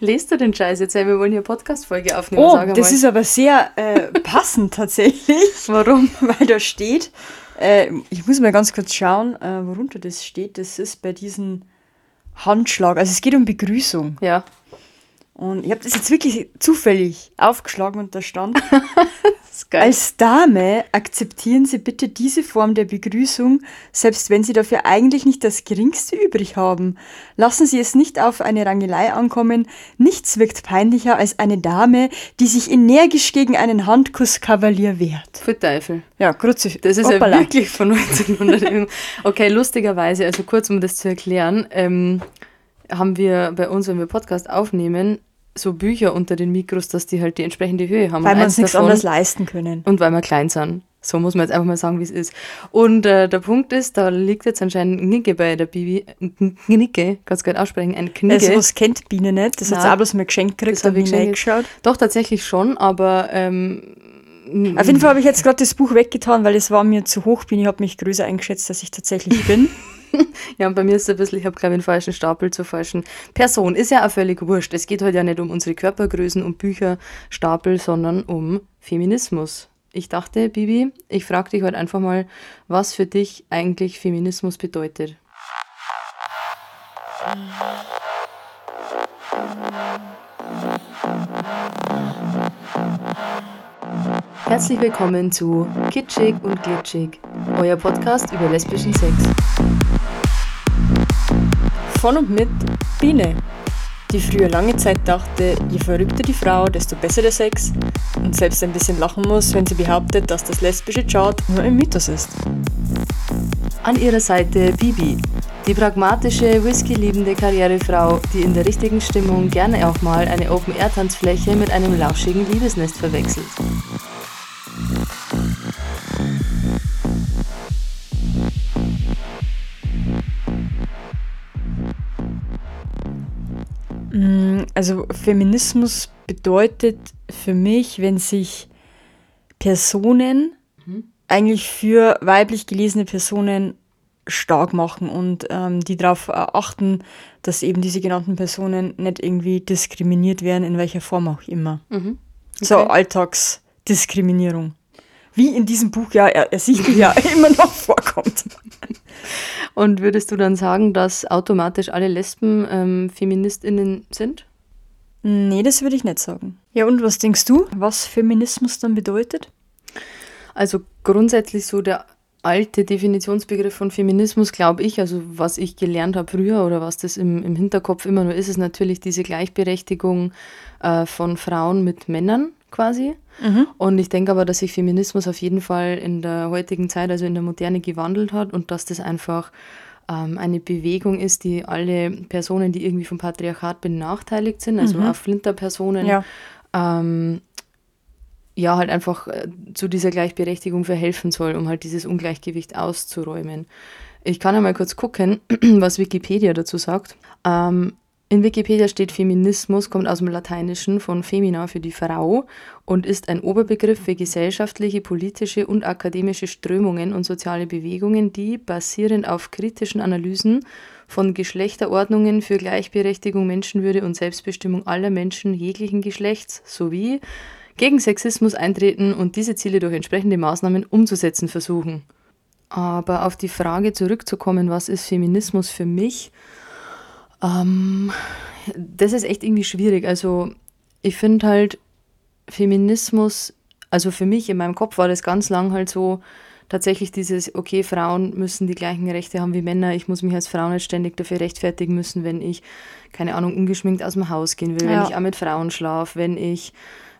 Lest du den Scheiß jetzt? Wir wollen hier Podcast-Folge aufnehmen. Oh, das ist aber sehr äh, passend tatsächlich. Warum? Weil da steht, äh, ich muss mal ganz kurz schauen, äh, worunter das steht. Das ist bei diesem Handschlag. Also es geht um Begrüßung. Ja. Und ich habe das jetzt wirklich zufällig aufgeschlagen und da stand. als Dame akzeptieren Sie bitte diese Form der Begrüßung, selbst wenn Sie dafür eigentlich nicht das Geringste übrig haben. Lassen Sie es nicht auf eine Rangelei ankommen. Nichts wirkt peinlicher als eine Dame, die sich energisch gegen einen Handkusskavalier wehrt. Für Teufel. Ja, Kruzif. Das ist Hoppala. ja wirklich von 1900. irgend- okay, lustigerweise, also kurz um das zu erklären, ähm, haben wir bei uns, wenn wir Podcast aufnehmen, so Bücher unter den Mikros, dass die halt die entsprechende Höhe haben. Weil wir uns nichts anderes leisten können. Und weil wir klein sind. So muss man jetzt einfach mal sagen, wie es ist. Und äh, der Punkt ist, da liegt jetzt anscheinend ein Knicke bei der Bibi. Ein Knicke, kannst du gerade aussprechen, ein Knicke. Also, was kennt Biene nicht? Das hat sie auch bloß mal geschenkt gekriegt Das hab und ich reingeschaut. Doch, tatsächlich schon, aber ähm, Auf jeden Fall habe ich jetzt gerade das Buch weggetan, weil es war mir zu hoch. Biene hat mich größer eingeschätzt, als ich tatsächlich bin. Ja, und bei mir ist es ein bisschen, ich habe glaube ich einen falschen Stapel zur falschen Person. Ist ja auch völlig wurscht. Es geht heute ja nicht um unsere Körpergrößen und Bücherstapel, sondern um Feminismus. Ich dachte, Bibi, ich frage dich heute einfach mal, was für dich eigentlich Feminismus bedeutet. Herzlich willkommen zu Kitschig und Glitschig, euer Podcast über lesbischen Sex. Von und mit Biene, die früher lange Zeit dachte, je verrückter die Frau, desto besser der Sex und selbst ein bisschen lachen muss, wenn sie behauptet, dass das lesbische Chart nur ein Mythos ist. An ihrer Seite Bibi, die pragmatische, whisky-liebende Karrierefrau, die in der richtigen Stimmung gerne auch mal eine Open-Air-Tanzfläche mit einem lauschigen Liebesnest verwechselt. Also Feminismus bedeutet für mich, wenn sich Personen eigentlich für weiblich gelesene Personen stark machen und ähm, die darauf achten, dass eben diese genannten Personen nicht irgendwie diskriminiert werden, in welcher Form auch immer. So Okay. Alltagsdiskriminierung. Wie in diesem Buch ja er- ersichtlich ja immer noch vorkommt. Und würdest du dann sagen, dass automatisch alle Lesben ähm, FeministInnen sind? Nee, das würde ich nicht sagen. Ja, und was denkst du, was Feminismus dann bedeutet? Also grundsätzlich so der alte Definitionsbegriff von Feminismus, glaube ich, also was ich gelernt habe früher oder was das im, im Hinterkopf immer nur ist, ist natürlich diese Gleichberechtigung äh, von Frauen mit Männern quasi. Und ich denke aber, dass sich Feminismus auf jeden Fall in der heutigen Zeit, also in der Moderne, gewandelt hat und dass das einfach ähm, eine Bewegung ist, die alle Personen, die irgendwie vom Patriarchat benachteiligt sind, also auch Flinterpersonen, Ja. ähm, ja, halt einfach äh, zu dieser Gleichberechtigung verhelfen soll, um halt dieses Ungleichgewicht auszuräumen. Ich kann einmal kurz gucken, was Wikipedia dazu sagt. Ähm, in Wikipedia steht Feminismus, kommt aus dem Lateinischen von femina für die Frau und ist ein Oberbegriff für gesellschaftliche, politische und akademische Strömungen und soziale Bewegungen, die basierend auf kritischen Analysen von Geschlechterordnungen für Gleichberechtigung, Menschenwürde und Selbstbestimmung aller Menschen jeglichen Geschlechts sowie gegen Sexismus eintreten und diese Ziele durch entsprechende Maßnahmen umzusetzen versuchen. Aber auf die Frage zurückzukommen, was ist Feminismus für mich? Ähm, das ist echt irgendwie schwierig. Also ich finde halt Feminismus, also für mich in meinem Kopf war das ganz lang halt so tatsächlich dieses, okay, Frauen müssen die gleichen Rechte haben wie Männer, ich muss mich als Frau nicht ständig dafür rechtfertigen müssen, wenn ich, keine Ahnung, ungeschminkt aus dem Haus gehen will, Ja. wenn ich auch mit Frauen schlafe, wenn ich,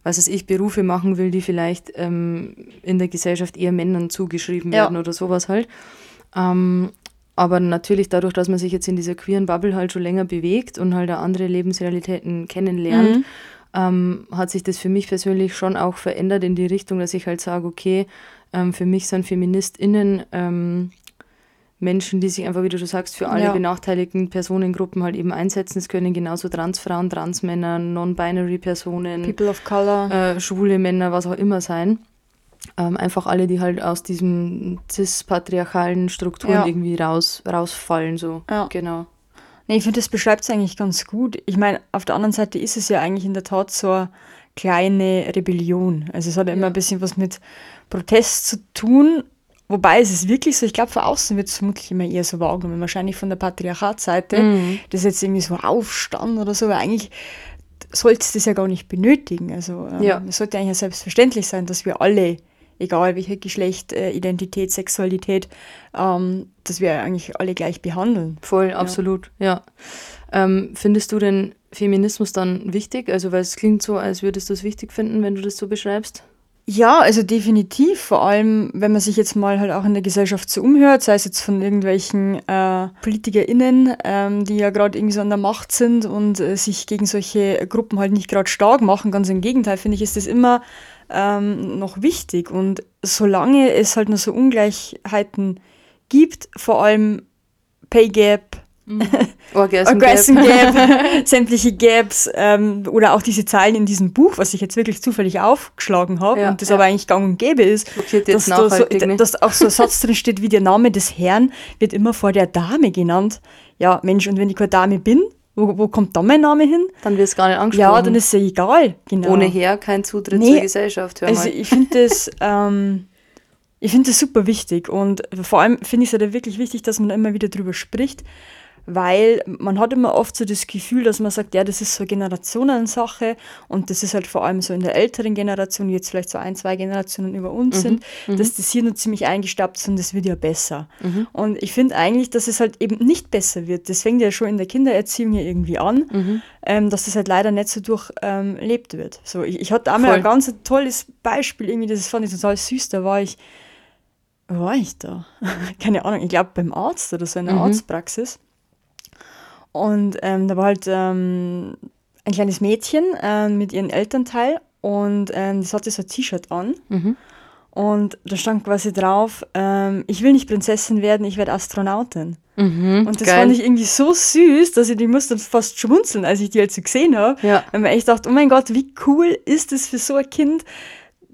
was weiß ich, Berufe machen will, die vielleicht ähm, in der Gesellschaft eher Männern zugeschrieben Ja. werden oder sowas halt. Ähm, aber natürlich dadurch, dass man sich jetzt in dieser queeren Bubble halt schon länger bewegt und halt auch andere Lebensrealitäten kennenlernt, ähm, hat sich das für mich persönlich schon auch verändert in die Richtung, dass ich halt sage, okay, ähm, für mich sind FeministInnen ähm, Menschen, die sich einfach, wie du schon sagst, für alle Ja. benachteiligten Personengruppen halt eben einsetzen. Es können genauso Transfrauen, Transmänner, Non-Binary Personen, People of Color. äh, schwule Männer, was auch immer sein. Ähm, einfach alle, die halt aus diesen cis-patriarchalen Strukturen Ja. irgendwie raus, rausfallen, so. Ja. Genau. Nee, ich finde, das beschreibt es eigentlich ganz gut. Ich meine, auf der anderen Seite ist es ja eigentlich in der Tat so eine kleine Rebellion. Also es hat ja immer ein bisschen was mit Protest zu tun. Wobei es ist wirklich so, ich glaube, von außen wird es vermutlich immer eher so wahrgenommen. Wahrscheinlich von der Patriarchatseite. Mhm. Das ist jetzt irgendwie so Aufstand oder so, weil eigentlich sollte es das ja gar nicht benötigen. Also ähm, ja. es sollte eigentlich ja selbstverständlich sein, dass wir alle egal welche Geschlecht, äh, Identität, Sexualität, ähm, dass wir eigentlich alle gleich behandeln. Voll, ja. absolut, ja. Ähm, findest du denn Feminismus dann wichtig? Also, weil es klingt so, als würdest du es wichtig finden, wenn du das so beschreibst. Ja, also definitiv. Vor allem, wenn man sich jetzt mal halt auch in der Gesellschaft so umhört, sei es jetzt von irgendwelchen äh, PolitikerInnen, ähm, die ja gerade irgendwie so an der Macht sind und äh, sich gegen solche Gruppen halt nicht gerade stark machen. Ganz im Gegenteil, finde ich, ist das immer ähm, noch wichtig. Und solange es halt noch so Ungleichheiten gibt, vor allem Pay Gap. Orgasm, Orgasm Gap, Gap sämtliche Gaps ähm, oder auch diese Zahlen in diesem Buch, was ich jetzt wirklich zufällig aufgeschlagen habe ja, und das ja. aber eigentlich gang und gäbe ist, dass, da so, dass auch so ein Satz drin steht, wie der Name des Herrn wird immer vor der Dame genannt. Ja, Mensch, und wenn ich keine Dame bin, wo, wo kommt da mein Name hin? Dann wird es gar nicht angesprochen. Ja, dann ist es ja egal. Genau. Ohne her kein Zutritt nee, zur Gesellschaft. Hör also ich finde das, ähm, ich das super wichtig und vor allem finde ich es ja wirklich wichtig, dass man immer wieder drüber spricht, weil man hat immer oft so das Gefühl, dass man sagt, ja, das ist so eine Generationensache und das ist halt vor allem so in der älteren Generation, die jetzt vielleicht so ein, zwei Generationen über uns mhm. sind, mhm. dass das hier nur ziemlich eingestaubt ist und das wird ja besser. Mhm. Und ich finde eigentlich, dass es halt eben nicht besser wird. Das fängt ja schon in der Kindererziehung ja irgendwie an, mhm. ähm, dass das halt leider nicht so durchlebt ähm, wird. So, ich, ich hatte einmal Voll. ein ganz tolles Beispiel, irgendwie, das fand ich total süß, da war ich wo war ich da? Keine Ahnung, ich glaube beim Arzt oder so in der mhm. Arztpraxis. Und ähm, da war halt ähm, ein kleines Mädchen äh, mit ihrem Elternteil und ähm, das hatte so ein T-Shirt an. Mhm. Und da stand quasi drauf, ähm, ich will nicht Prinzessin werden, ich werde Astronautin. Mhm, und das geil. fand ich irgendwie so süß, dass ich die musste fast schmunzeln, als ich die halt so gesehen habe. Ja. Weil man echt dachte, oh mein Gott, wie cool ist das für so ein Kind,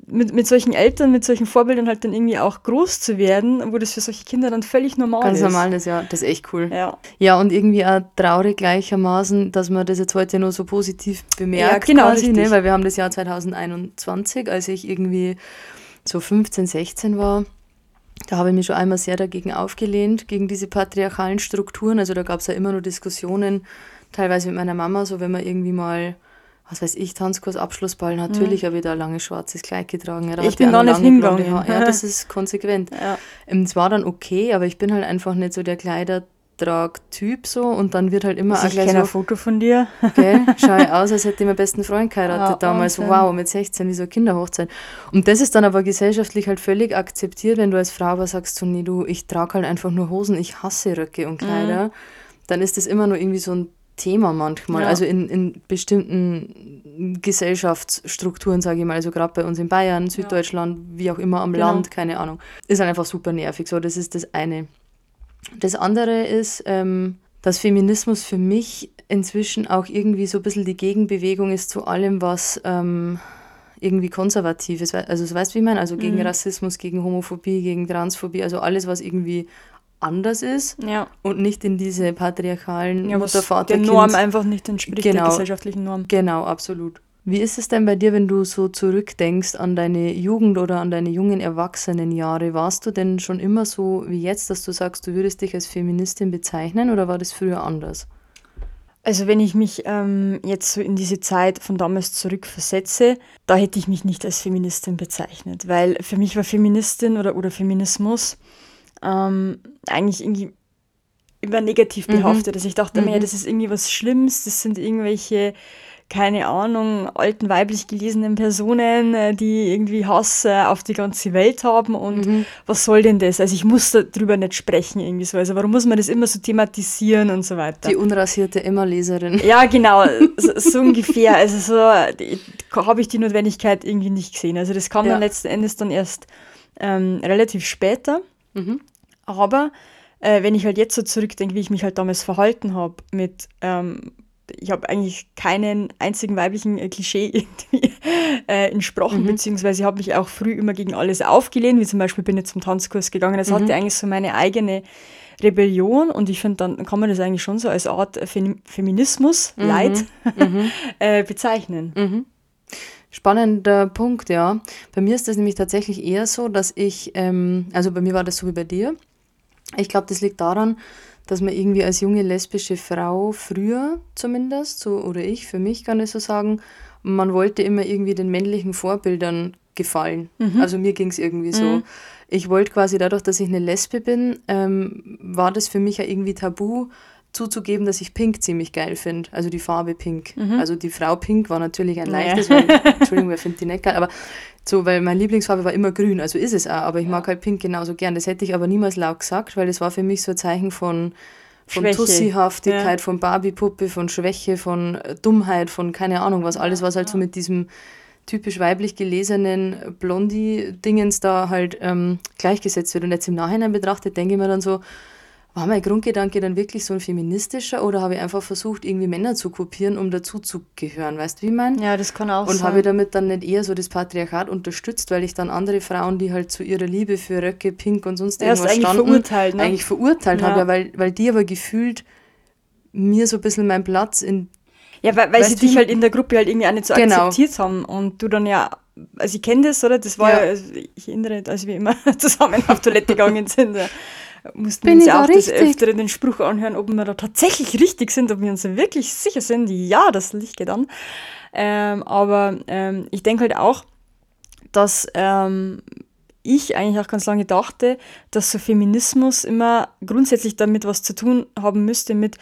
mit, mit solchen Eltern, mit solchen Vorbildern halt dann irgendwie auch groß zu werden, wo das für solche Kinder dann völlig normal Ganz ist. Ganz normal ist, ja. Das ist echt cool. Ja. ja, und irgendwie auch traurig gleichermaßen, dass man das jetzt heute nur so positiv bemerkt. Ja, genau, quasi, ne? Weil wir haben das Jahr 2021, als ich irgendwie so 15, 16 war. Da habe ich mich schon einmal sehr dagegen aufgelehnt, gegen diese patriarchalen Strukturen. Also da gab es ja immer nur Diskussionen, teilweise mit meiner Mama, so wenn man irgendwie mal was weiß ich, Tanzkurs, Abschlussball, natürlich mhm. habe ich da lange schwarzes Kleid getragen. Ja, ich bin gar nicht hingegangen. Ja, das ist konsequent. Ja. Ähm, es war dann okay, aber ich bin halt einfach nicht so der Kleidertrag-Typ so und dann wird halt immer also auch gleich so, ein Foto von dir. Gell, schau ich aus, als hätte ich meinen besten Freund geheiratet ja, damals. So, wow, mit 16, wie so eine Kinderhochzeit. Und das ist dann aber gesellschaftlich halt völlig akzeptiert, wenn du als Frau aber sagst, so, nee, du, ich trage halt einfach nur Hosen, ich hasse Röcke und Kleider. Mhm. Dann ist das immer nur irgendwie so ein Thema manchmal. Ja. Also in, in bestimmten Gesellschaftsstrukturen, sage ich mal, also gerade bei uns in Bayern, Süddeutschland, ja. wie auch immer am genau. Land, keine Ahnung. Ist halt einfach super nervig. So, das ist das eine. Das andere ist, ähm, dass Feminismus für mich inzwischen auch irgendwie so ein bisschen die Gegenbewegung ist zu allem, was ähm, irgendwie konservativ ist. Also, so weißt du, wie ich meine? Also gegen mhm. Rassismus, gegen Homophobie, gegen Transphobie, also alles, was irgendwie anders ist ja. und nicht in diese patriarchalen ja, Mutter, Vater, der Norm einfach nicht entspricht, genau, der gesellschaftlichen Norm. Genau, absolut. Wie ist es denn bei dir, wenn du so zurückdenkst an deine Jugend oder an deine jungen Erwachsenenjahre? Warst du denn schon immer so wie jetzt, dass du sagst, du würdest dich als Feministin bezeichnen oder war das früher anders? Also wenn ich mich ähm, jetzt so in diese Zeit von damals zurückversetze, da hätte ich mich nicht als Feministin bezeichnet, weil für mich war Feministin oder, oder Feminismus ähm, eigentlich irgendwie immer negativ mhm. behaftet. Mhm. Also ich dachte mhm. mir, das ist irgendwie was Schlimmes, das sind irgendwelche, keine Ahnung, alten weiblich gelesenen Personen, äh, die irgendwie Hass äh, auf die ganze Welt haben und mhm. was soll denn das? Also ich muss darüber nicht sprechen irgendwie so. Also warum muss man das immer so thematisieren und so weiter? Die unrasierte Emma-Leserin. Ja, genau, so, so ungefähr. Also so habe ich die Notwendigkeit irgendwie nicht gesehen. Also das kam ja. dann letzten Endes dann erst ähm, relativ später. Mhm. Aber äh, wenn ich halt jetzt so zurückdenke, wie ich mich halt damals verhalten habe mit, ähm, ich habe eigentlich keinen einzigen weiblichen äh, Klischee irgendwie äh, entsprochen, mhm. beziehungsweise habe mich auch früh immer gegen alles aufgelehnt, wie zum Beispiel bin ich zum Tanzkurs gegangen. Das mhm. hatte eigentlich so meine eigene Rebellion und ich finde, dann kann man das eigentlich schon so als Art Feminismus, mhm. Leid, mhm. äh, bezeichnen. Mhm. Spannender Punkt, ja. Bei mir ist das nämlich tatsächlich eher so, dass ich, ähm, also bei mir war das so wie bei dir. Ich glaube, das liegt daran, dass man irgendwie als junge lesbische Frau früher zumindest, so oder ich, für mich kann ich so sagen, man wollte immer irgendwie den männlichen Vorbildern gefallen. Mhm. Also mir ging es irgendwie so. Mhm. Ich wollte quasi dadurch, dass ich eine Lesbe bin, ähm, war das für mich ja irgendwie tabu zuzugeben, dass ich Pink ziemlich geil finde. Also die Farbe Pink. Mhm. Also die Frau Pink war natürlich ein leichtes, ja. weil, Entschuldigung, wer findet die nicht geil, aber so, weil meine Lieblingsfarbe war immer grün, also ist es auch, aber ich ja. mag halt Pink genauso gern. Das hätte ich aber niemals laut gesagt, weil das war für mich so ein Zeichen von, von Tussihaftigkeit, ja. von Barbie-Puppe, von Schwäche, von Dummheit, von keine Ahnung was, alles, was halt so mit diesem typisch weiblich gelesenen Blondie-Dingens da halt ähm, gleichgesetzt wird. Und jetzt im Nachhinein betrachtet, denke ich mir dann so, war mein Grundgedanke dann wirklich so ein feministischer oder habe ich einfach versucht, irgendwie Männer zu kopieren, um dazu zu gehören? Weißt du, wie ich meine? Ja, das kann auch Und sein. habe ich damit dann nicht eher so das Patriarchat unterstützt, weil ich dann andere Frauen, die halt zu ihrer Liebe für Röcke, Pink und sonst irgendwas eigentlich standen, verurteilt, ne? eigentlich verurteilt ja. habe, weil, weil die aber gefühlt mir so ein bisschen meinen Platz in ja, weil, weil sie dich halt in der Gruppe halt irgendwie auch nicht so genau. akzeptiert haben und du dann ja, also ich kenne das, oder? Das war ja, ja also ich erinnere, als wir immer zusammen auf Toilette gegangen sind, da mussten Bin uns ja auch richtig? des Öfteren den Spruch anhören, ob wir da tatsächlich richtig sind, ob wir uns wirklich sicher sind. Ja, das Licht geht an. Ähm, aber ähm, ich denke halt auch, dass ähm, ich eigentlich auch ganz lange dachte, dass so Feminismus immer grundsätzlich damit was zu tun haben müsste mit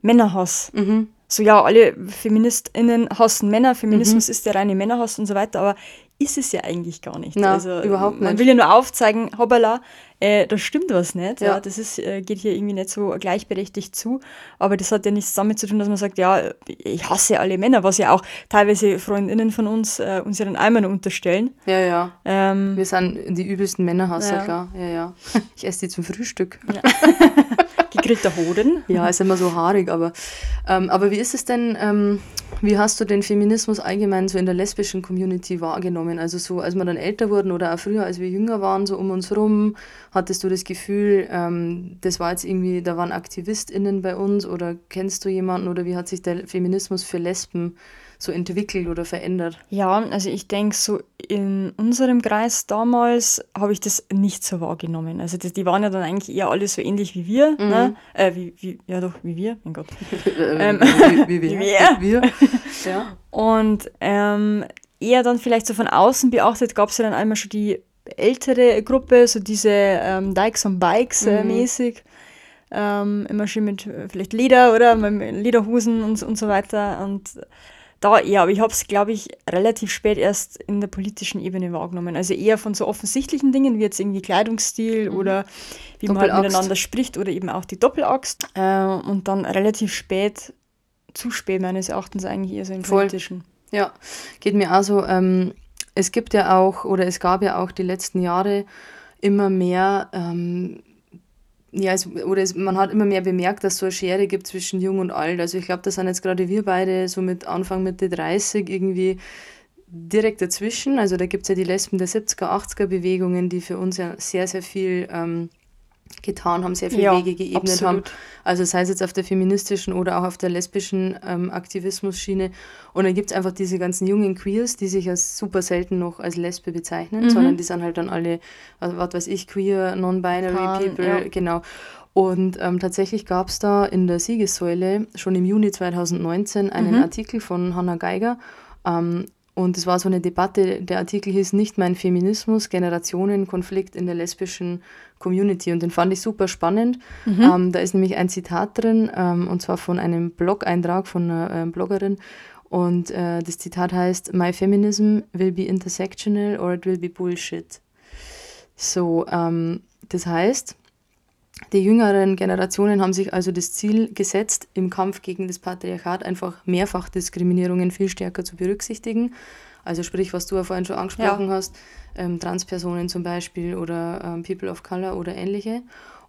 Männerhass. Mhm so ja, alle FeministInnen hassen Männer, Feminismus mhm. ist der reine Männerhass und so weiter, aber ist es ja eigentlich gar nicht. Na, also, überhaupt nicht. Man will ja nur aufzeigen, hoppala, äh, da stimmt was nicht. Ja. ja das ist, äh, geht hier irgendwie nicht so gleichberechtigt zu. Aber das hat ja nichts damit zu tun, dass man sagt, ja, ich hasse alle Männer, was ja auch teilweise Freundinnen von uns äh, uns ja dann einmal unterstellen. Ja, ja. Ähm, Wir sind die übelsten Männerhasser, ja. klar. Ja, ja. Ich esse die zum Frühstück. Ja. Gegrillter Hoden. Ja, ist immer so haarig, aber, ähm, aber wie ist es denn, ähm, wie hast du den Feminismus allgemein so in der lesbischen Community wahrgenommen? Also so, als wir dann älter wurden oder auch früher, als wir jünger waren, so um uns rum, hattest du das Gefühl, ähm, das war jetzt irgendwie, da waren AktivistInnen bei uns oder kennst du jemanden oder wie hat sich der Feminismus für Lesben so entwickelt oder verändert? Ja, also ich denke, so in unserem Kreis damals habe ich das nicht so wahrgenommen. Also das, die waren ja dann eigentlich eher alle so ähnlich wie wir. Mhm. Ne? Äh, wie, wie, ja doch, wie wir, mein Gott. ähm, wie, wie, wir. Wie wir. ja. Und ähm, eher dann vielleicht so von außen beachtet, gab es ja dann einmal schon die ältere Gruppe, so diese ähm, Dykes und Bikes äh, mhm. mäßig. Ähm, immer schön mit äh, vielleicht Leder oder mit Lederhosen und, und so weiter. Und da eher, aber ich habe es, glaube ich, relativ spät erst in der politischen Ebene wahrgenommen. Also eher von so offensichtlichen Dingen wie jetzt irgendwie Kleidungsstil mhm. oder wie man halt miteinander spricht oder eben auch die Doppelaxt. Äh, und dann relativ spät, zu spät meines Erachtens eigentlich eher so im Voll. politischen. Ja, geht mir auch so. Ähm, es gibt ja auch, oder es gab ja auch die letzten Jahre immer mehr, ähm, ja, es, oder es, man hat immer mehr bemerkt, dass es so eine Schere gibt zwischen jung und alt. Also ich glaube, das sind jetzt gerade wir beide so mit Anfang, Mitte 30 irgendwie direkt dazwischen. Also da gibt es ja die Lesben der 70er, 80er Bewegungen, die für uns ja sehr, sehr viel ähm, getan haben, sehr viele ja, Wege geebnet absolut. haben. Also sei es jetzt auf der feministischen oder auch auf der lesbischen ähm, Aktivismus-Schiene. Und dann gibt es einfach diese ganzen jungen Queers, die sich als super selten noch als Lesbe bezeichnen, mhm. sondern die sind halt dann alle, also, was weiß ich, queer, non-binary people, ja. genau. Und ähm, tatsächlich gab es da in der Siegessäule schon im Juni 2019 einen mhm. Artikel von Hannah Geiger, ähm, und es war so eine Debatte, der Artikel hieß Nicht mein Feminismus, Generationenkonflikt in der lesbischen Community. Und den fand ich super spannend. Mhm. Ähm, da ist nämlich ein Zitat drin, ähm, und zwar von einem Blog-Eintrag von einer äh, Bloggerin. Und äh, das Zitat heißt, My feminism will be intersectional or it will be bullshit. So, ähm, das heißt, die jüngeren Generationen haben sich also das Ziel gesetzt, im Kampf gegen das Patriarchat einfach Mehrfachdiskriminierungen viel stärker zu berücksichtigen. Also sprich, was du ja vorhin schon angesprochen ja. hast, ähm, Transpersonen zum Beispiel oder ähm, People of Color oder ähnliche.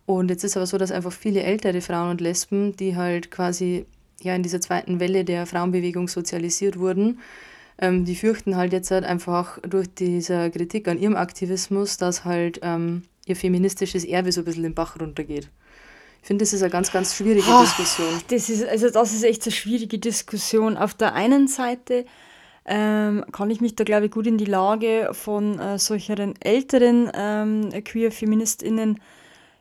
Und jetzt ist aber so, dass einfach viele ältere Frauen und Lesben, die halt quasi ja in dieser zweiten Welle der Frauenbewegung sozialisiert wurden, ähm, die fürchten halt jetzt halt einfach durch diese Kritik an ihrem Aktivismus, dass halt ähm, ihr feministisches Erbe so ein bisschen den Bach runtergeht. Ich finde, das ist eine ganz, ganz schwierige oh, Diskussion. Das ist, also das ist echt eine schwierige Diskussion. Auf der einen Seite ähm, kann ich mich da, glaube ich, gut in die Lage von äh, solcheren älteren ähm, Queer-FeministInnen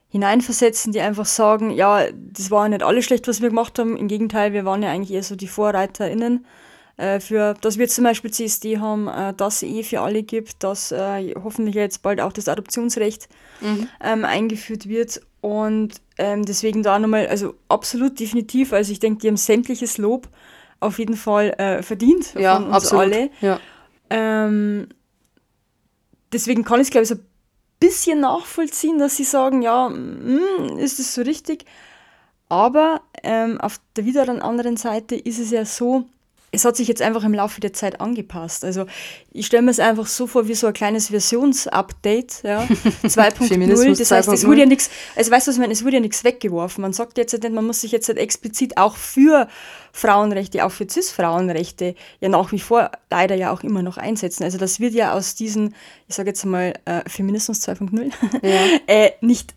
hineinversetzen, die einfach sagen, ja, das war nicht alles schlecht, was wir gemacht haben. Im Gegenteil, wir waren ja eigentlich eher so die VorreiterInnen äh, für, dass wir zum Beispiel CSD haben, äh, dass es eh für alle gibt, dass äh, hoffentlich jetzt bald auch das Adoptionsrecht mhm. ähm, eingeführt wird. Und ähm, deswegen da nochmal, also absolut definitiv, also ich denke, die haben sämtliches Lob auf jeden Fall äh, verdient ja, von uns absolut. alle. Ja. Ähm, deswegen kann ich es, glaube ich, so ein bisschen nachvollziehen, dass sie sagen, ja, mh, hm, ist es so richtig. Aber ähm, auf der wieder anderen Seite ist es ja so, es hat sich jetzt einfach im Laufe der Zeit angepasst. Also ich stelle mir es einfach so vor wie so ein kleines Versionsupdate, ja, 2.0. das heißt, es wurde ja nichts, also weißt du, was ich meine, es wurde ja nichts weggeworfen. Man sagt jetzt nicht, man muss sich jetzt halt explizit auch für Frauenrechte, auch für Cis-Frauenrechte ja nach wie vor leider ja auch immer noch einsetzen. Also das wird ja aus diesen, ich sage jetzt mal, äh, Feminismus 2.0 ja. äh, nicht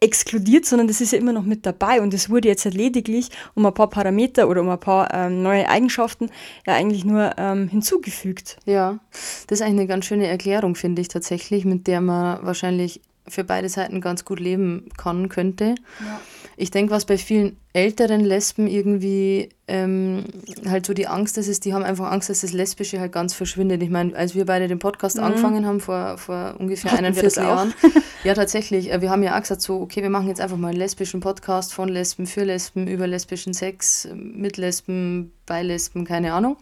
exkludiert, sondern das ist ja immer noch mit dabei und es wurde jetzt halt lediglich um ein paar Parameter oder um ein paar ähm, neue Eigenschaften ja eigentlich nur ähm, hinzugefügt. Ja, das ist eigentlich eine ganz schöne Erklärung, finde ich tatsächlich, mit der man wahrscheinlich für beide Seiten ganz gut leben kann, könnte. Ja. Ich denke, was bei vielen älteren Lesben irgendwie ähm, halt so die Angst ist, ist, die haben einfach Angst, dass das Lesbische halt ganz verschwindet. Ich meine, als wir beide den Podcast mhm. angefangen haben, vor, vor ungefähr Hatten eineinviertel Jahren, ja tatsächlich, äh, wir haben ja auch gesagt, so, okay, wir machen jetzt einfach mal einen lesbischen Podcast von Lesben, für Lesben, über lesbischen Sex, mit Lesben, bei Lesben, keine Ahnung.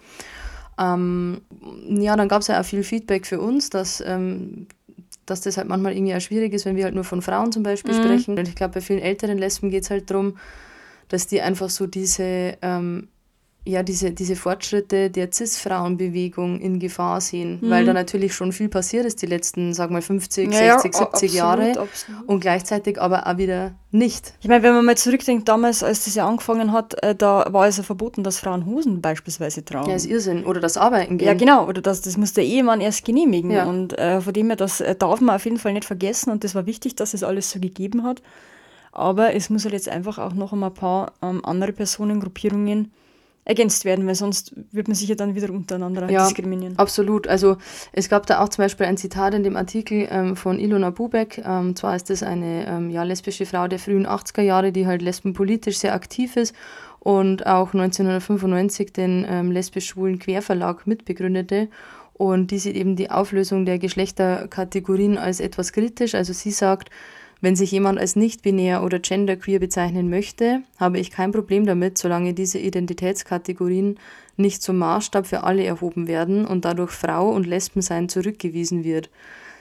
Ähm, ja, dann gab es ja auch viel Feedback für uns, dass ähm, dass das halt manchmal irgendwie auch schwierig ist, wenn wir halt nur von Frauen zum Beispiel mhm. sprechen. Und ich glaube, bei vielen älteren Lesben geht es halt darum, dass die einfach so diese ähm, ja, diese, diese Fortschritte der Cis-Frauenbewegung in Gefahr sehen, mhm. weil da natürlich schon viel passiert ist die letzten, sag mal, 50, ja, 60, ja, 70 absolut, Jahre absolut. und gleichzeitig aber auch wieder nicht. Ich meine, wenn man mal zurückdenkt, damals, als das ja angefangen hat, äh, da war es ja verboten, dass Frauen Hosen beispielsweise tragen. Ja, ist Irrsinn. Oder das Arbeiten gehen. Ja, genau. Oder das, das muss der Ehemann erst genehmigen. Ja. Und äh, von dem her, das äh, darf man auf jeden Fall nicht vergessen und das war wichtig, dass es alles so gegeben hat. Aber es muss halt jetzt einfach auch noch ein paar ähm, andere Personengruppierungen ergänzt werden, weil sonst wird man sich ja dann wieder untereinander ja, diskriminieren. Absolut. Also es gab da auch zum Beispiel ein Zitat in dem Artikel ähm, von Ilona Bubeck. Ähm, zwar ist das eine ähm, ja, lesbische Frau der frühen 80er Jahre, die halt lesbenpolitisch sehr aktiv ist und auch 1995 den ähm, lesbisch-schwulen Querverlag mitbegründete. Und die sieht eben die Auflösung der Geschlechterkategorien als etwas kritisch. Also sie sagt, wenn sich jemand als nicht-binär oder genderqueer bezeichnen möchte, habe ich kein Problem damit, solange diese Identitätskategorien nicht zum Maßstab für alle erhoben werden und dadurch Frau und Lesbensein zurückgewiesen wird.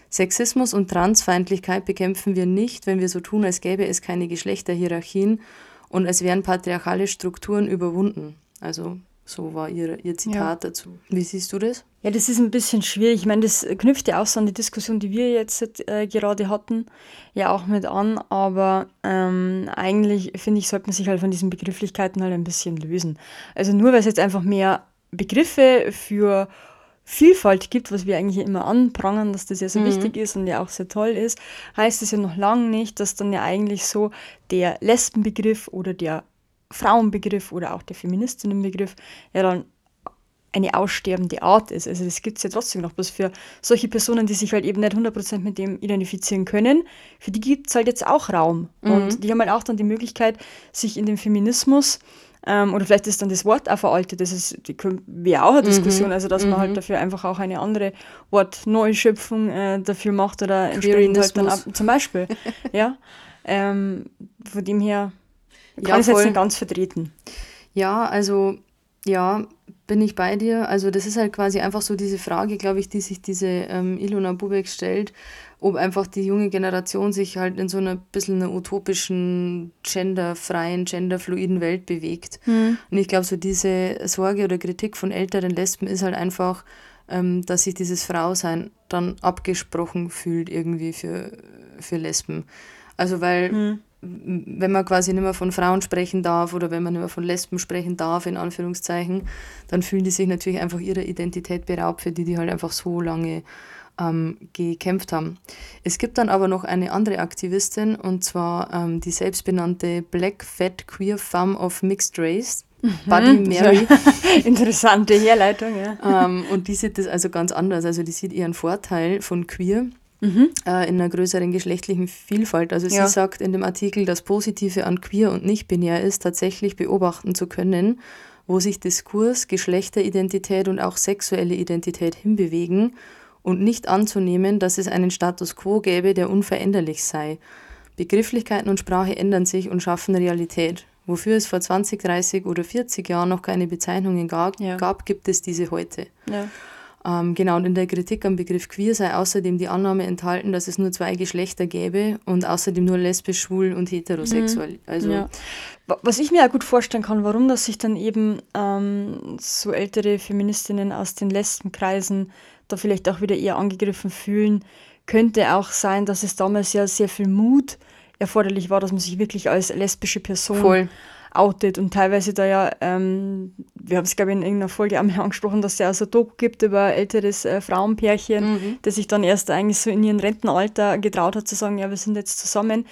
Sexismus und Transfeindlichkeit bekämpfen wir nicht, wenn wir so tun, als gäbe es keine Geschlechterhierarchien und als wären patriarchale Strukturen überwunden. Also so war ihr, ihr Zitat ja. dazu. Wie siehst du das? Ja, das ist ein bisschen schwierig. Ich meine, das knüpft ja auch so an die Diskussion, die wir jetzt äh, gerade hatten, ja auch mit an. Aber ähm, eigentlich finde ich, sollte man sich halt von diesen Begrifflichkeiten halt ein bisschen lösen. Also nur weil es jetzt einfach mehr Begriffe für Vielfalt gibt, was wir eigentlich immer anprangern, dass das ja so mhm. wichtig ist und ja auch sehr toll ist, heißt es ja noch lange nicht, dass dann ja eigentlich so der Lesbenbegriff oder der Frauenbegriff oder auch der Feministinnenbegriff ja dann eine aussterbende Art ist. Also das gibt es ja trotzdem noch, bloß für solche Personen, die sich halt eben nicht 100% mit dem identifizieren können, für die gibt es halt jetzt auch Raum. Mhm. Und die haben halt auch dann die Möglichkeit, sich in dem Feminismus, ähm, oder vielleicht ist dann das Wort auch veraltet, das ist, wäre auch eine mhm. Diskussion, also dass mhm. man halt dafür einfach auch eine andere Wortneuschöpfung äh, dafür macht oder entsprechend halt dann ab, zum Beispiel. ja. Ähm, von dem her kann ja, ich jetzt nicht ganz vertreten. Ja, also ja, bin ich bei dir. Also das ist halt quasi einfach so diese Frage, glaube ich, die sich diese ähm, Ilona Bubeck stellt, ob einfach die junge Generation sich halt in so einer bisschen einer utopischen, genderfreien, genderfluiden Welt bewegt. Mhm. Und ich glaube, so diese Sorge oder Kritik von älteren Lesben ist halt einfach, ähm, dass sich dieses Frausein dann abgesprochen fühlt irgendwie für, für Lesben. Also weil... Mhm wenn man quasi nicht mehr von Frauen sprechen darf oder wenn man nicht mehr von Lesben sprechen darf, in Anführungszeichen, dann fühlen die sich natürlich einfach ihrer Identität beraubt, für die die halt einfach so lange ähm, gekämpft haben. Es gibt dann aber noch eine andere Aktivistin und zwar ähm, die selbstbenannte Black Fat Queer Femme of Mixed Race. Mhm. Buddy Mary. Interessante Herleitung, ja. Ähm, und die sieht das also ganz anders. Also die sieht ihren Vorteil von queer mhm. äh, in einer größeren geschlechtlichen Vielfalt. Also ja. sie sagt in dem Artikel, das Positive an queer und nicht binär ist, tatsächlich beobachten zu können, wo sich Diskurs, Geschlechteridentität und auch sexuelle Identität hinbewegen und nicht anzunehmen, dass es einen Status quo gäbe, der unveränderlich sei. Begrifflichkeiten und Sprache ändern sich und schaffen Realität. Wofür es vor 20, 30 oder 40 Jahren noch keine Bezeichnungen gab, ja. gab gibt es diese heute. Ja. Ähm, genau, und in der Kritik am Begriff queer sei außerdem die Annahme enthalten, dass es nur zwei Geschlechter gäbe und außerdem nur lesbisch, schwul und heterosexuell. Mhm. Also, ja. Was ich mir auch gut vorstellen kann, warum dass sich dann eben ähm, so ältere Feministinnen aus den Lesbenkreisen da vielleicht auch wieder eher angegriffen fühlen, könnte auch sein, dass es damals ja sehr viel Mut erforderlich war, dass man sich wirklich als lesbische Person Voll. Outet und teilweise da ja, ähm, wir haben es glaube ich in irgendeiner Folge auch mal angesprochen, dass es ja so Doku gibt über älteres äh, Frauenpärchen, mhm. das sich dann erst eigentlich so in ihrem Rentenalter getraut hat zu sagen, ja, wir sind jetzt zusammen,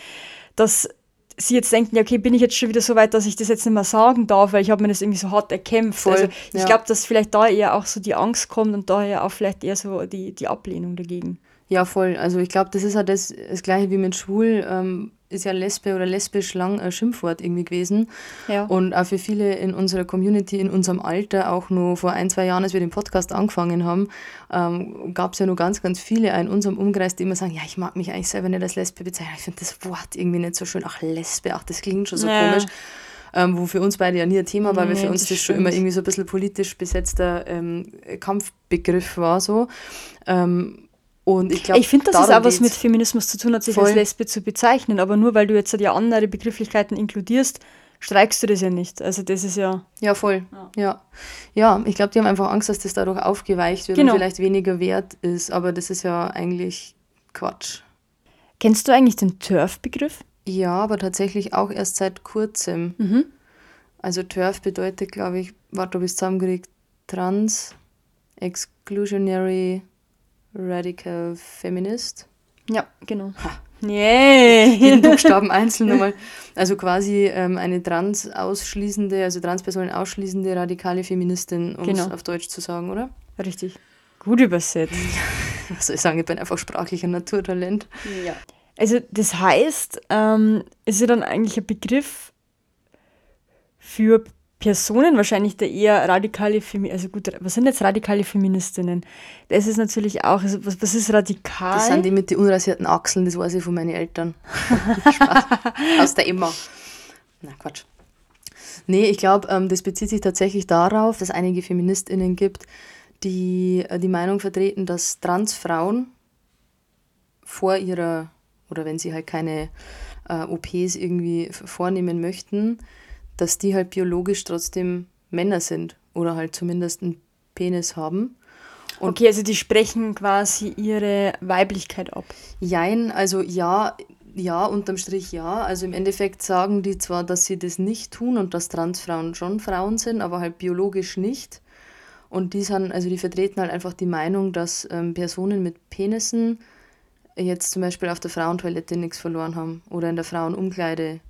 dass sie jetzt denken, ja, okay, bin ich jetzt schon wieder so weit, dass ich das jetzt nicht mehr sagen darf, weil ich habe mir das irgendwie so hart erkämpft. Voll, also ich ja. glaube, dass vielleicht da eher auch so die Angst kommt und daher auch vielleicht eher so die, die Ablehnung dagegen. Ja, voll. Also ich glaube, das ist halt das, das gleiche wie mit schwul. Ähm, ist ja Lesbe oder lesbisch lang ein Schimpfwort irgendwie gewesen. Ja. Und auch für viele in unserer Community, in unserem Alter, auch nur vor ein, zwei Jahren, als wir den Podcast angefangen haben, ähm, gab es ja nur ganz, ganz viele in unserem Umkreis, die immer sagen, ja, ich mag mich eigentlich selber nicht als Lesbe bezeichnen. Ich finde das Wort irgendwie nicht so schön. Ach, Lesbe, ach, das klingt schon so ja. komisch. Ähm, wo für uns beide ja nie ein Thema war, weil für uns das, das schon immer irgendwie so ein bisschen politisch besetzter ähm, Kampfbegriff war. So. Ähm, und ich, ich finde, dass es auch was mit Feminismus zu tun hat, sich voll. als Lesbe zu bezeichnen. Aber nur weil du jetzt ja andere Begrifflichkeiten inkludierst, streikst du das ja nicht. Also das ist ja. Ja, voll. Ja. Ja, ja ich glaube, die haben einfach Angst, dass das dadurch aufgeweicht wird genau. und vielleicht weniger wert ist. Aber das ist ja eigentlich Quatsch. Kennst du eigentlich den TERF-Begriff? Ja, aber tatsächlich auch erst seit kurzem. Mhm. Also TERF bedeutet, glaube ich, warte, du bist zusammengekriegt, Trans, Exclusionary Radical Feminist. Ja, genau. Ha. Yeah. Jeden Buchstaben einzeln nochmal. Also quasi ähm, eine trans ausschließende, also Transpersonen ausschließende radikale Feministin, um genau. es auf Deutsch zu sagen, oder? Richtig. Gut übersetzt. Was soll ich sagen, ich bin einfach sprachlicher Naturtalent. Ja. Also das heißt, ähm, ist ja dann eigentlich ein Begriff für Personen, wahrscheinlich der eher radikale Feministinnen, also gut, was sind jetzt radikale Feministinnen? Das ist natürlich auch, also was, was ist radikal? Das sind die mit den unrasierten Achseln, das weiß ich von meinen Eltern. Aus der Emma. Na, Quatsch. Nee, ich glaube, ähm, das bezieht sich tatsächlich darauf, dass einige FeministInnen gibt, die äh, die Meinung vertreten, dass Transfrauen vor ihrer, oder wenn sie halt keine äh, OPs irgendwie vornehmen möchten, dass die halt biologisch trotzdem Männer sind oder halt zumindest einen Penis haben. Und okay, also die sprechen quasi ihre Weiblichkeit ab. Jein, also ja, ja, unterm Strich ja. Also im Endeffekt sagen die zwar, dass sie das nicht tun und dass Transfrauen schon Frauen sind, aber halt biologisch nicht. Und die sind, also die vertreten halt einfach die Meinung, dass ähm, Personen mit Penissen jetzt zum Beispiel auf der Frauentoilette nichts verloren haben oder in der Frauenumkleide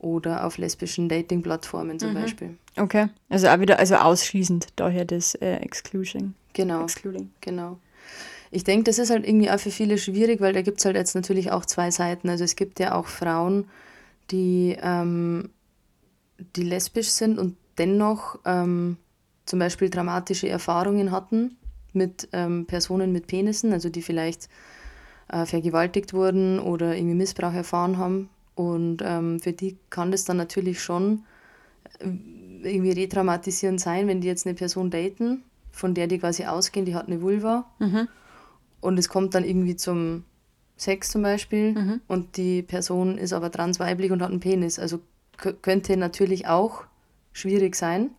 oder auf lesbischen Dating-Plattformen zum mhm. Beispiel. Okay, also auch wieder, also ausschließend daher das äh, Exclusion. Genau. Excluding. Genau. Ich denke, das ist halt irgendwie auch für viele schwierig, weil da gibt es halt jetzt natürlich auch zwei Seiten. Also es gibt ja auch Frauen, die, ähm, die lesbisch sind und dennoch ähm, zum Beispiel dramatische Erfahrungen hatten mit ähm, Personen mit Penissen, also die vielleicht äh, vergewaltigt wurden oder irgendwie Missbrauch erfahren haben und ähm, für die kann das dann natürlich schon äh, irgendwie retraumatisierend sein, wenn die jetzt eine Person daten, von der die quasi ausgehen, die hat eine Vulva. Mhm. Und es kommt dann irgendwie zum Sex zum Beispiel mhm. und die Person ist aber transweiblich und hat einen Penis. Also könnte natürlich auch schwierig sein.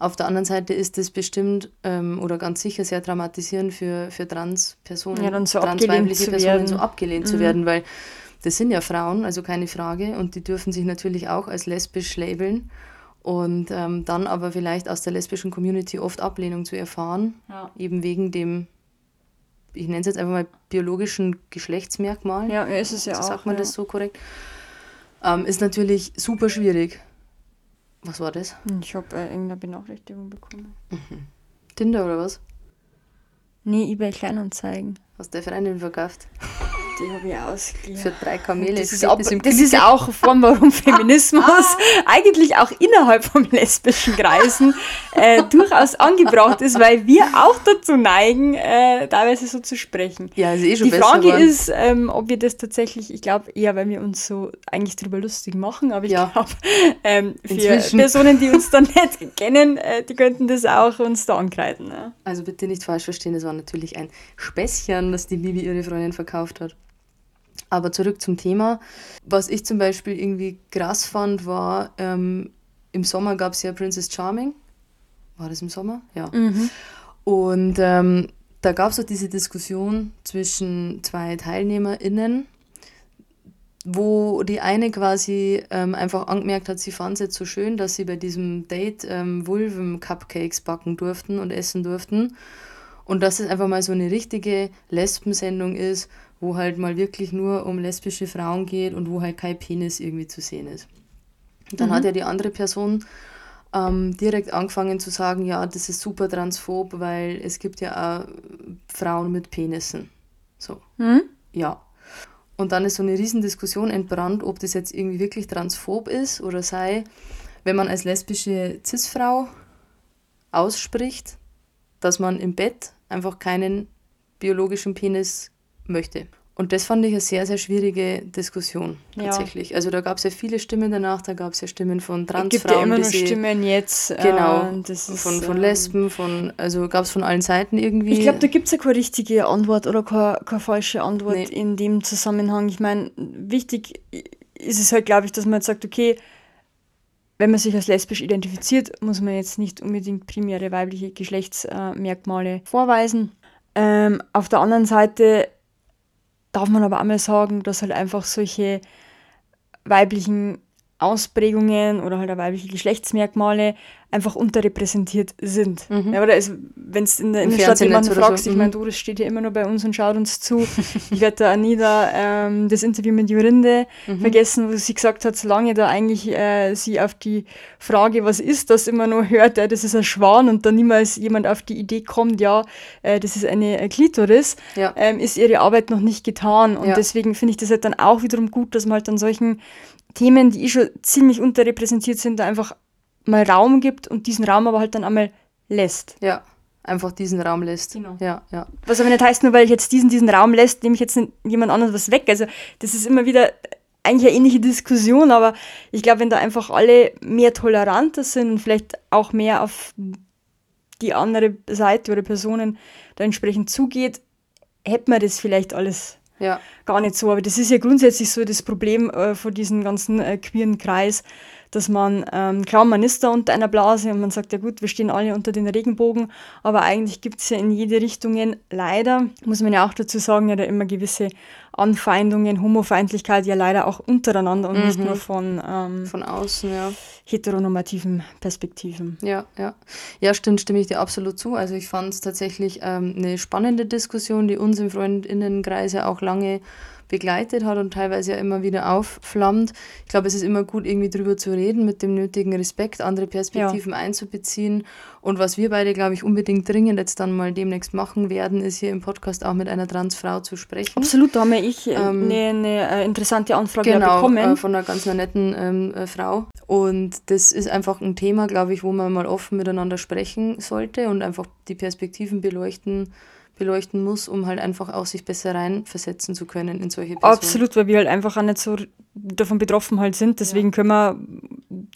Auf der anderen Seite ist es bestimmt ähm, oder ganz sicher sehr traumatisierend für, für Trans-Personen, ja, so transweibliche Personen werden. so abgelehnt mhm. zu werden, weil das sind ja Frauen, also keine Frage, und die dürfen sich natürlich auch als lesbisch labeln und ähm, dann aber vielleicht aus der lesbischen Community oft Ablehnung zu erfahren, ja. eben wegen dem ich nenne es jetzt einfach mal biologischen Geschlechtsmerkmal. Ja, ist es ja so auch. Sagt man ja. das so korrekt? Ähm, ist natürlich super schwierig. Was war das? Ich habe äh, irgendeine Benachrichtigung bekommen. Tinder oder was? Nee, eBay Kleinanzeigen. Hast der Freundin verkauft? Die habe ich ausgeliehen. Für drei Kamele. Das ist, ab, das ist auch eine Form, warum Feminismus eigentlich auch innerhalb von lesbischen Kreisen äh, durchaus angebracht ist, weil wir auch dazu neigen, äh, teilweise so zu sprechen. Ja, ist eh schon Die Frage geworden. ist, ähm, ob wir das tatsächlich, ich glaube eher, weil wir uns so eigentlich drüber lustig machen, aber ich Ja. glaube, ähm, für Inzwischen. Personen, die uns da nicht kennen, äh, die könnten das auch uns da ankreiden. Ne? Also bitte nicht falsch verstehen, das war natürlich ein Späßchen, das die Bibi ihre Freundin verkauft hat. Aber zurück zum Thema. Was ich zum Beispiel irgendwie krass fand, war, ähm, im Sommer gab es ja Princess Charming. War das im Sommer? Ja. Und ähm, da gab es so diese Diskussion zwischen zwei TeilnehmerInnen, wo die eine quasi ähm, einfach angemerkt hat, sie fand es jetzt so schön, dass sie bei diesem Date ähm, Vulven-Cupcakes backen durften und essen durften. Und dass es einfach mal so eine richtige Lesbensendung ist, wo halt mal wirklich nur um lesbische Frauen geht und wo halt kein Penis irgendwie zu sehen ist. Und dann hat ja die andere Person ähm, direkt angefangen zu sagen, ja, das ist super transphob, weil es gibt ja auch Frauen mit Penissen. So. Ja. Und dann ist so eine Riesendiskussion entbrannt, ob das jetzt irgendwie wirklich transphob ist oder sei, wenn man als lesbische Cis-Frau ausspricht, dass man im Bett einfach keinen biologischen Penis möchte. Und das fand ich eine sehr, sehr schwierige Diskussion Ja. tatsächlich. Also da gab es ja viele Stimmen danach, da gab es ja Stimmen von Es gibt ja Transfrauen, immer noch Stimmen jetzt. Genau, Äh, ist, von, von ähm, Lesben, von, also gab es von allen Seiten irgendwie. Ich glaube, da gibt es ja keine richtige Antwort oder keine, keine falsche Antwort Nee. in dem Zusammenhang. Ich meine, wichtig ist es halt, glaube ich, dass man jetzt sagt, okay, wenn man sich als lesbisch identifiziert, muss man jetzt nicht unbedingt primäre weibliche Geschlechtsmerkmale vorweisen. Ähm, auf der anderen Seite darf man aber auch mal sagen, dass halt einfach solche weiblichen Ausprägungen oder halt auch weibliche Geschlechtsmerkmale einfach unterrepräsentiert sind. Ja, oder wenn es in der Innenstadt jemanden fragst, so, ich mhm. meine, Doris steht ja immer noch bei uns und schaut uns zu. ich werde da auch nie da ähm, das Interview mit Jorinde Mhm. vergessen, wo sie gesagt hat, solange da eigentlich äh, sie auf die Frage, was ist das, immer nur hört, äh, das ist ein Schwan und dann niemals jemand auf die Idee kommt, ja, äh, das ist eine äh, Klitoris, Ja. ähm, ist ihre Arbeit noch nicht getan. Und Ja. deswegen finde ich das halt dann auch wiederum gut, dass man halt an solchen Themen, die eh schon ziemlich unterrepräsentiert sind, da einfach mal Raum gibt und diesen Raum aber halt dann einmal lässt. Ja, einfach diesen Raum lässt. Genau. Ja, ja. Was aber nicht heißt, nur weil ich jetzt diesen, diesen Raum lässt, nehme ich jetzt jemand anderes was weg. Also das ist immer wieder eigentlich eine ähnliche Diskussion, aber ich glaube, wenn da einfach alle mehr toleranter sind und vielleicht auch mehr auf die andere Seite oder Personen da entsprechend zugeht, hätte man das vielleicht alles Ja, gar nicht so. Aber das ist ja grundsätzlich so das Problem äh, von diesem ganzen äh, queeren Kreis, dass man, ähm, klar, man ist da unter einer Blase und man sagt, ja gut, wir stehen alle unter den Regenbogen, aber eigentlich gibt es ja in jede Richtungen leider, muss man ja auch dazu sagen, ja da immer gewisse Anfeindungen, Homofeindlichkeit ja leider auch untereinander und nicht nur von ähm, von außen, ja. heteronormativen Perspektiven. Ja, ja. Ja, stimmt, stimme ich dir absolut zu. Also ich fand es tatsächlich ähm, eine spannende Diskussion, die uns im Freundinnenkreis ja auch lange begleitet hat und teilweise ja immer wieder aufflammt. Ich glaube, es ist immer gut, irgendwie drüber zu reden, mit dem nötigen Respekt, andere Perspektiven einzubeziehen. Und was wir beide, glaube ich, unbedingt dringend jetzt dann mal demnächst machen werden, ist hier im Podcast auch mit einer Transfrau zu sprechen. Absolut, da haben ja ich äh, Ähm, eine, eine äh, interessante Anfrage ja genau, bekommen. äh, von einer ganz netten ähm, äh, Frau. Und das ist einfach ein Thema, glaube ich, wo man mal offen miteinander sprechen sollte und einfach die Perspektiven beleuchten, beleuchten muss, um halt einfach auch sich besser reinversetzen zu können in solche Personen. Absolut, weil wir halt einfach auch nicht so davon betroffen halt sind. Deswegen können wir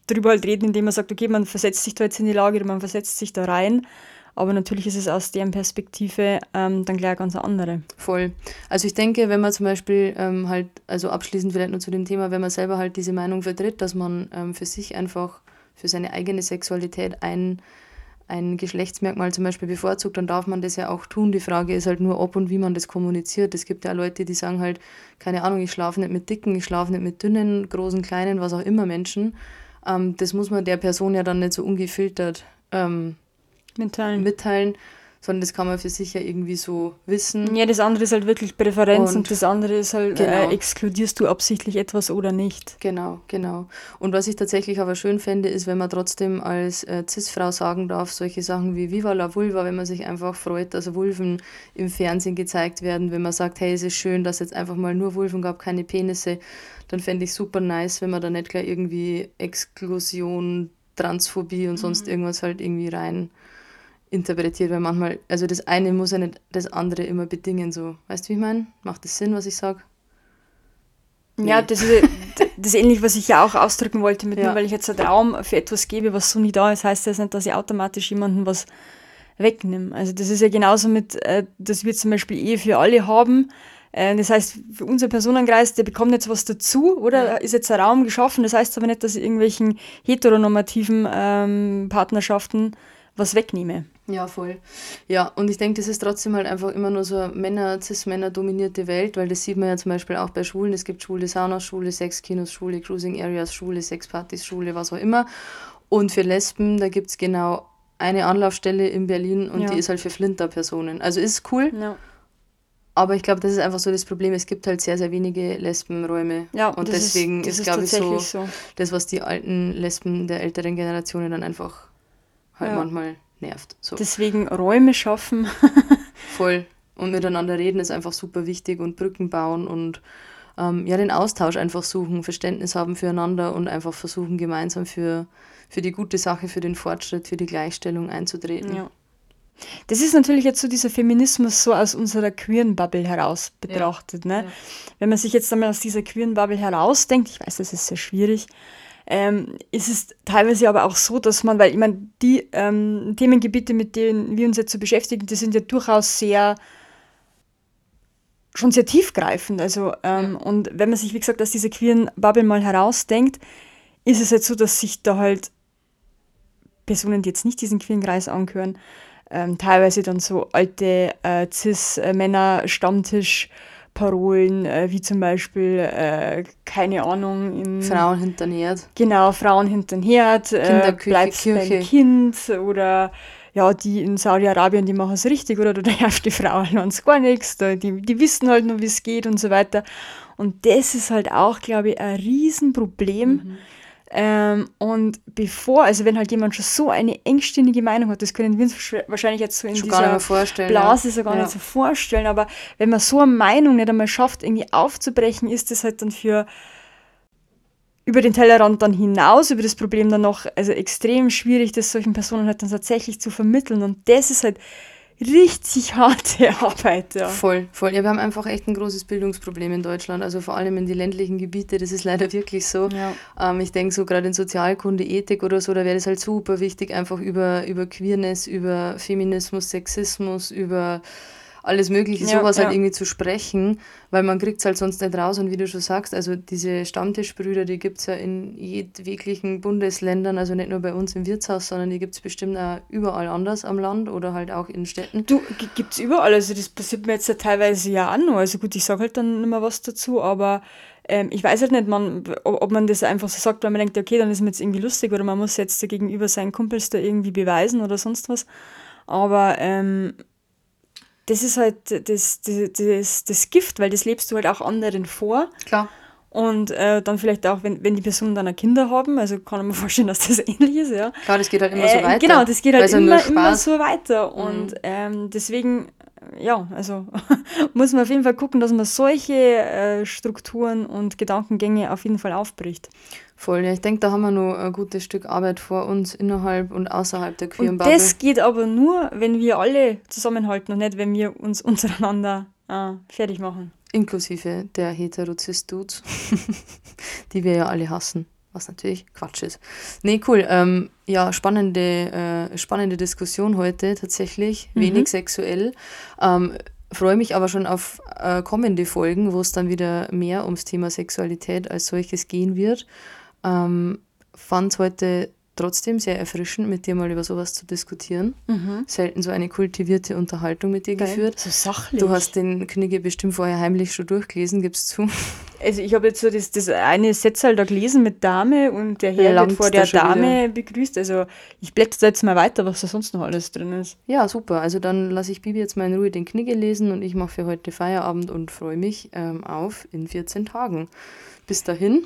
drüber halt reden, indem man sagt, okay, man versetzt sich da jetzt in die Lage oder man versetzt sich da rein. Aber natürlich ist es aus deren Perspektive ähm, dann gleich eine ganz andere. Voll. Also ich denke, wenn man zum Beispiel ähm, halt, also abschließend vielleicht nur zu dem Thema, wenn man selber halt diese Meinung vertritt, dass man ähm, für sich einfach, für seine eigene Sexualität ein, ein Geschlechtsmerkmal zum Beispiel bevorzugt, dann darf man das ja auch tun. Die Frage ist halt nur, ob und wie man das kommuniziert. Es gibt ja Leute, die sagen halt, keine Ahnung, ich schlafe nicht mit dicken, ich schlafe nicht mit dünnen, großen, kleinen, was auch immer Menschen. Ähm, das muss man der Person ja dann nicht so ungefiltert ähm, Mitteilen. mitteilen, sondern das kann man für sich ja irgendwie so wissen. Ja, das andere ist halt wirklich Präferenz und, und das andere ist halt, äh, genau. äh, exkludierst du absichtlich etwas oder nicht. Genau, genau. Und was ich tatsächlich aber schön fände, ist, wenn man trotzdem als äh, Cis-Frau sagen darf, solche Sachen wie Viva la Vulva, wenn man sich einfach freut, dass Vulven im Fernsehen gezeigt werden, wenn man sagt, hey, es ist schön, dass jetzt einfach mal nur Vulven gab, keine Penisse, dann fände ich super nice, wenn man da nicht gleich irgendwie Exklusion, Transphobie und sonst mhm. irgendwas halt irgendwie rein interpretiert, weil manchmal, also das eine muss ja nicht das andere immer bedingen, so. Weißt du, wie ich meine? Macht das Sinn, was ich sage? Nee. Ja, das ist, das ist ähnlich, was ich ja auch ausdrücken wollte, mit ja. nur weil ich jetzt einen Raum für etwas gebe, was so nie da ist, heißt das nicht, dass ich automatisch jemanden was wegnehme. Also das ist ja genauso mit, äh, dass wir zum Beispiel Ehe für alle haben. Äh, das heißt, für unser Personenkreis, der bekommt jetzt was dazu, oder ja. ist jetzt ein Raum geschaffen. Das heißt aber nicht, dass ich irgendwelchen heteronormativen ähm, Partnerschaften was wegnehme. Ja, voll. Ja, und ich denke, das ist trotzdem halt einfach immer nur so eine Männer, cis-Männer dominierte Welt, weil das sieht man ja zum Beispiel auch bei Schwulen. Es gibt schwule Saunas, schwule Sexkinos, schwule Cruising Areas, schwule Sexpartys, schwule was auch immer. Und für Lesben, da gibt es genau eine Anlaufstelle in Berlin und ja. die ist halt für Flinter-Personen. Also ist cool. Ja. Aber ich glaube, das ist einfach so das Problem. Es gibt halt sehr, sehr wenige Lesbenräume. Ja, und deswegen ist, ist glaube ich, so, so, das, was die alten Lesben der älteren Generationen dann einfach halt ja. manchmal nervt. So. Deswegen Räume schaffen. Voll. Und miteinander reden ist einfach super wichtig und Brücken bauen und ähm, ja, den Austausch einfach suchen, Verständnis haben füreinander und einfach versuchen, gemeinsam für, für die gute Sache, für den Fortschritt, für die Gleichstellung einzutreten. Ja. Das ist natürlich jetzt so dieser Feminismus so aus unserer queeren Bubble heraus betrachtet. Ja. Ne? Ja. Wenn man sich jetzt einmal aus dieser queeren Bubble herausdenkt, ich weiß, das ist sehr schwierig, ähm, ist es teilweise aber auch so, dass man, weil ich meine, die ähm, Themengebiete, mit denen wir uns jetzt so beschäftigen, die sind ja durchaus sehr schon sehr tiefgreifend. Also, ähm, und wenn man sich, wie gesagt, aus dieser queeren Bubble mal herausdenkt, ist es halt so, dass sich da halt Personen, die jetzt nicht diesen queeren Kreis angehören, ähm, teilweise dann so alte äh, Cis-Männer-Stammtisch- Parolen, äh, wie zum Beispiel, äh, keine Ahnung, Frauen hinter den Herd. Genau, Frauen hinter den Herd, äh, bleibst Kirche. beim Kind oder ja, die in Saudi-Arabien, die machen es richtig oder da herrscht die Frau halt gar nichts, die, die wissen halt nur, wie es geht und so weiter. Und das ist halt auch, glaube ich, ein Riesenproblem. Mhm ähm, und bevor, also wenn halt jemand schon so eine engständige Meinung hat, das können wir uns wahrscheinlich jetzt so in schon dieser Blase so gar ja. nicht so vorstellen, aber wenn man so eine Meinung nicht einmal schafft, irgendwie aufzubrechen, ist das halt dann für über den Tellerrand dann hinaus, über das Problem dann noch, also extrem schwierig, das solchen Personen halt dann tatsächlich zu vermitteln. Und das ist halt richtig harte Arbeit. Ja. Voll, voll. Ja, wir haben einfach echt ein großes Bildungsproblem in Deutschland, also vor allem in die ländlichen Gebiete, das ist leider wirklich so. Ja. Ähm, ich denke so gerade in Sozialkunde, Ethik oder so, da wäre es halt super wichtig, einfach über, über Queerness, über Feminismus, Sexismus, über alles Mögliche, ja, sowas halt ja. halt irgendwie zu sprechen, weil man kriegt es halt sonst nicht raus. Und wie du schon sagst, also diese Stammtischbrüder, die gibt es ja in jedweglichen Bundesländern, also nicht nur bei uns im Wirtshaus, sondern die gibt es bestimmt auch überall anders am Land oder halt auch in Städten. Du, gibt es überall, also das passiert mir jetzt ja teilweise ja auch noch. Also gut, ich sage halt dann nicht mehr was dazu, aber ähm, ich weiß halt nicht, man, ob, ob man das einfach so sagt, weil man denkt, okay, dann ist mir jetzt irgendwie lustig oder man muss jetzt gegenüber seinen Kumpels da irgendwie beweisen oder sonst was. Aber ähm, das ist halt das, das, das, das Gift, weil das lebst du halt auch anderen vor. Klar. Und äh, dann vielleicht auch, wenn, wenn die Personen dann Kinder haben, also kann ich mir vorstellen, dass das ähnlich ist, ja. Klar, das geht halt immer äh, so weiter. Genau, das geht halt immer, immer so weiter. Und mhm. ähm, deswegen, ja, also muss man auf jeden Fall gucken, dass man solche äh, Strukturen und Gedankengänge auf jeden Fall aufbricht. Voll, ja, ich denke, da haben wir noch ein gutes Stück Arbeit vor uns innerhalb und außerhalb der queeren und Bubble. Das geht aber nur, wenn wir alle zusammenhalten und nicht, wenn wir uns untereinander äh, fertig machen. Inklusive der Heterozist-Dudes, die wir ja alle hassen, was natürlich Quatsch ist. Nee, cool. Ähm, ja, spannende, äh, spannende Diskussion heute tatsächlich, mhm. wenig sexuell. Ähm, freue mich aber schon auf äh, kommende Folgen, wo es dann wieder mehr ums Thema Sexualität als solches gehen wird. Ähm, Fand es heute trotzdem sehr erfrischend, mit dir mal über sowas zu diskutieren. Mhm. Selten so eine kultivierte Unterhaltung mit dir Geil. geführt. So sachlich. Du hast den Knigge bestimmt vorher heimlich schon durchgelesen, gibst zu. also ich habe jetzt so das, das eine Sätzal da gelesen mit Dame und der Herr wird vor der Dame wieder. begrüßt. Also ich blätter da jetzt mal weiter, was da sonst noch alles drin ist. Ja, super. Also dann lasse ich Bibi jetzt mal in Ruhe den Knigge lesen und ich mache für heute Feierabend und freue mich ähm, auf in 14 Tagen. Bis dahin.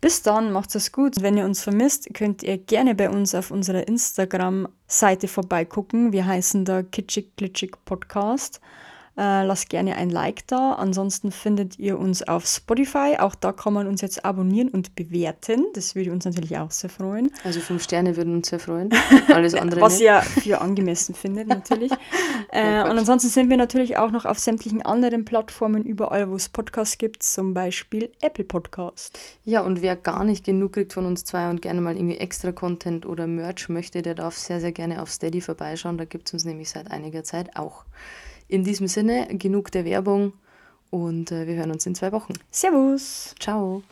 Bis dann, macht es gut. Wenn ihr uns vermisst, könnt ihr gerne bei uns auf unserer Instagram-Seite vorbeigucken. Wir heißen da Kitschig Glitschig Podcast. Äh, lasst gerne ein Like da. Ansonsten findet ihr uns auf Spotify. Auch da kann man uns jetzt abonnieren und bewerten. Das würde uns natürlich auch sehr freuen. Also fünf Sterne würden uns sehr freuen. Alles andere. Was ihr für angemessen findet, natürlich. äh, und ansonsten sind wir natürlich auch noch auf sämtlichen anderen Plattformen, überall, wo es Podcasts gibt, zum Beispiel Apple Podcast. Ja, und wer gar nicht genug kriegt von uns zwei und gerne mal irgendwie extra Content oder Merch möchte, der darf sehr, sehr gerne auf Steady vorbeischauen. Da gibt es uns nämlich seit einiger Zeit auch. In diesem Sinne, genug der Werbung und äh, wir hören uns in zwei Wochen. Servus. Ciao.